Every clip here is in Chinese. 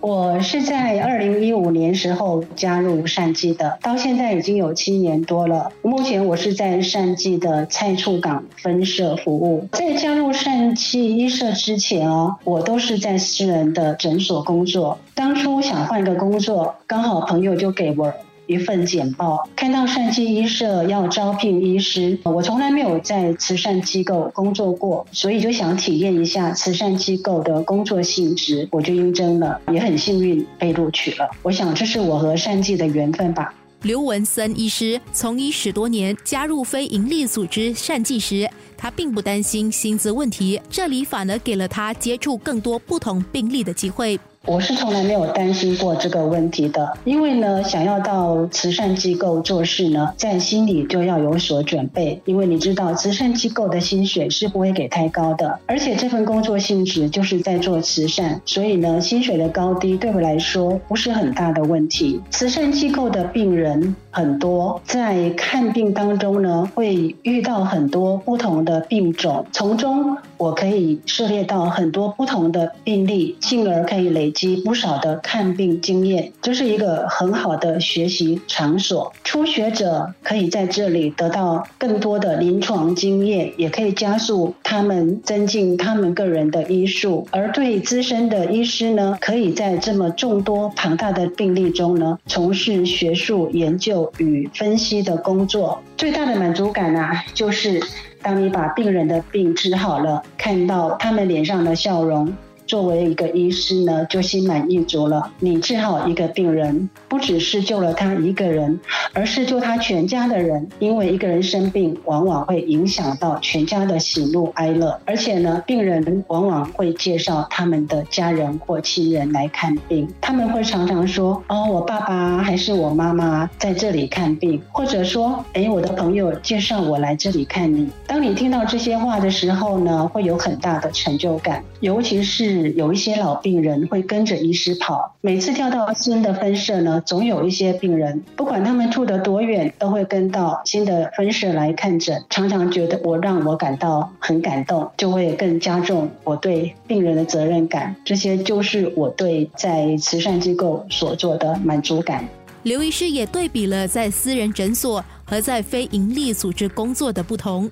我是在二零一五年时候加入善济的，到现在已经有七年多了。目前我是在善济的蔡处港分社服务。在加入善济医社之前哦，我都是在私人的诊所工作。当初想换个工作，刚好朋友就给我。一份简报，看到善济医社要招聘医师，我从来没有在慈善机构工作过，所以就想体验一下慈善机构的工作性质，我就应征了，也很幸运被录取了。我想这是我和善济的缘分吧。刘文森医师从医十多年，加入非营利组织善济时，他并不担心薪资问题，这里反而给了他接触更多不同病例的机会。我是从来没有担心过这个问题的，因为呢，想要到慈善机构做事呢，在心里就要有所准备，因为你知道慈善机构的薪水是不会给太高的，而且这份工作性质就是在做慈善，所以呢，薪水的高低对我来说不是很大的问题。慈善机构的病人很多，在看病当中呢，会遇到很多不同的病种，从中我可以涉猎到很多不同的病例，进而可以累。及不少的看病经验，这是一个很好的学习场所。初学者可以在这里得到更多的临床经验，也可以加速他们增进他们个人的医术。而对资深的医师呢，可以在这么众多庞大的病例中呢，从事学术研究与分析的工作。最大的满足感呢，就是当你把病人的病治好了，看到他们脸上的笑容。作为一个医师呢，就心满意足了。你治好一个病人，不只是救了他一个人，而是救他全家的人。因为一个人生病，往往会影响到全家的喜怒哀乐。而且呢，病人往往会介绍他们的家人或亲人来看病。他们会常常说：“哦，我爸爸还是我妈妈在这里看病。”或者说：“哎，我的朋友介绍我来这里看你。”当你听到这些话的时候呢，会有很大的成就感，尤其是。有一些老病人会跟着医师跑，每次跳到新的分社呢，总有一些病人，不管他们住得多远，都会跟到新的分社来看诊。常常觉得我让我感到很感动，就会更加重我对病人的责任感。这些就是我对在慈善机构所做的满足感。刘医师也对比了在私人诊所和在非营利组织工作的不同。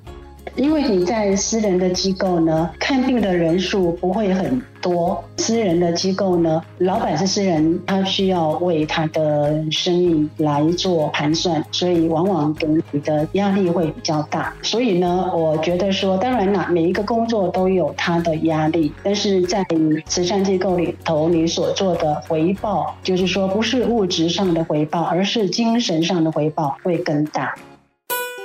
因为你在私人的机构呢，看病的人数不会很多。私人的机构呢，老板是私人，他需要为他的生意来做盘算，所以往往给你的压力会比较大。所以呢，我觉得说，当然啦，每一个工作都有他的压力，但是在慈善机构里头，你所做的回报，就是说不是物质上的回报，而是精神上的回报会更大。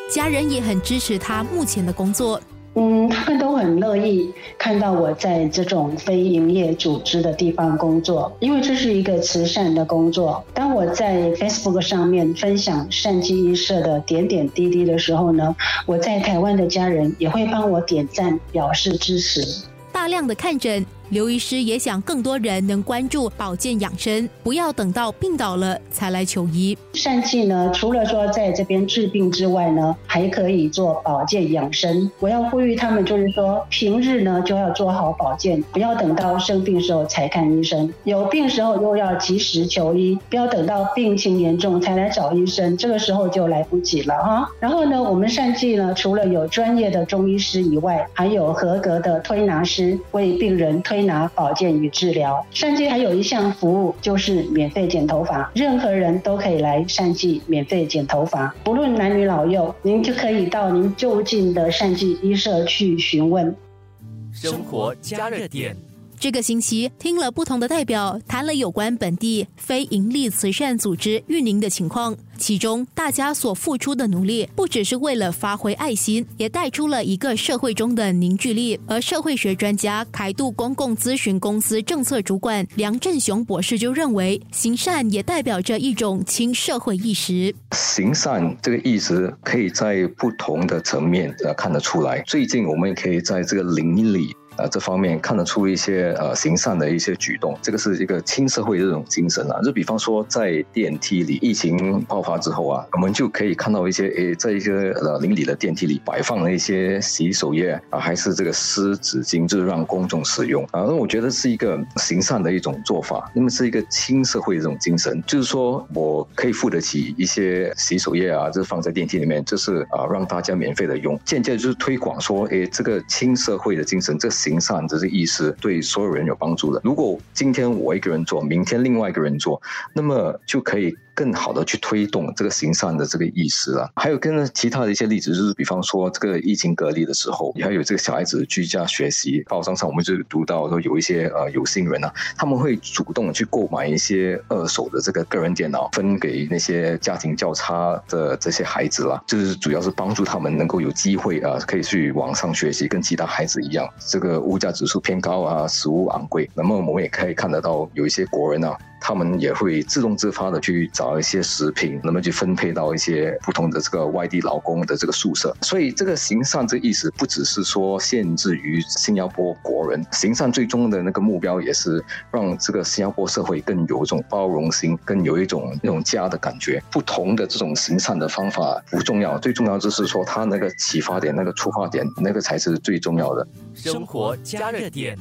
家人也很支持他目前的工作。嗯，他们都很乐意看到我在这种非营业组织的地方工作，因为这是一个慈善的工作。当我在 Facebook 上面分享善济医社的点点滴滴的时候呢，我在台湾的家人也会帮我点赞表示支持。大量的看诊。刘医师也想更多人能关注保健养生，不要等到病倒了才来求医。善气呢，除了说在这边治病之外呢，还可以做保健养生。我要呼吁他们，就是说平日呢就要做好保健，不要等到生病时候才看医生。有病时候又要及时求医，不要等到病情严重才来找医生，这个时候就来不及了哈。然后呢，我们善气呢，除了有专业的中医师以外，还有合格的推拿师为病人推。推拿保健与治疗，善济还有一项服务就是免费剪头发，任何人都可以来善记免费剪头发，不论男女老幼，您就可以到您就近的善记医社去询问。生活加热点。这个星期听了不同的代表谈了有关本地非营利慈善组织运营的情况，其中大家所付出的努力不只是为了发挥爱心，也带出了一个社会中的凝聚力。而社会学专家凯度公共咨询公司政策主管梁振雄博士就认为，行善也代表着一种亲社会意识。行善这个意识可以在不同的层面呃看得出来。最近我们可以在这个领域里。呃这方面看得出一些呃行善的一些举动，这个是一个亲社会的这种精神啊。就比方说在电梯里，疫情爆发之后啊，我们就可以看到一些诶，在一个呃邻里的电梯里摆放了一些洗手液啊，还是这个湿纸巾，就是让公众使用啊。那我觉得是一个行善的一种做法，那么是一个亲社会的这种精神，就是说我可以付得起一些洗手液啊，就是放在电梯里面，就是啊让大家免费的用，间接就是推广说，诶，这个亲社会的精神，这行善这是意思对所有人有帮助的。如果今天我一个人做，明天另外一个人做，那么就可以。更好的去推动这个行善的这个意识了。还有跟其他的一些例子，就是比方说这个疫情隔离的时候，还有这个小孩子居家学习。报章上我们就读到说，有一些呃有心人啊，他们会主动去购买一些二手的这个个人电脑，分给那些家庭较差的这些孩子啦，就是主要是帮助他们能够有机会啊，可以去网上学习，跟其他孩子一样。这个物价指数偏高啊，食物昂贵，那么我们也可以看得到有一些国人啊。他们也会自动自发的去找一些食品，那么去分配到一些不同的这个外地劳工的这个宿舍。所以这个行善这意思不只是说限制于新加坡国人，行善最终的那个目标也是让这个新加坡社会更有一种包容心，更有一种那种家的感觉。不同的这种行善的方法不重要，最重要就是说他那个启发点、那个出发点，那个才是最重要的。生活加热点。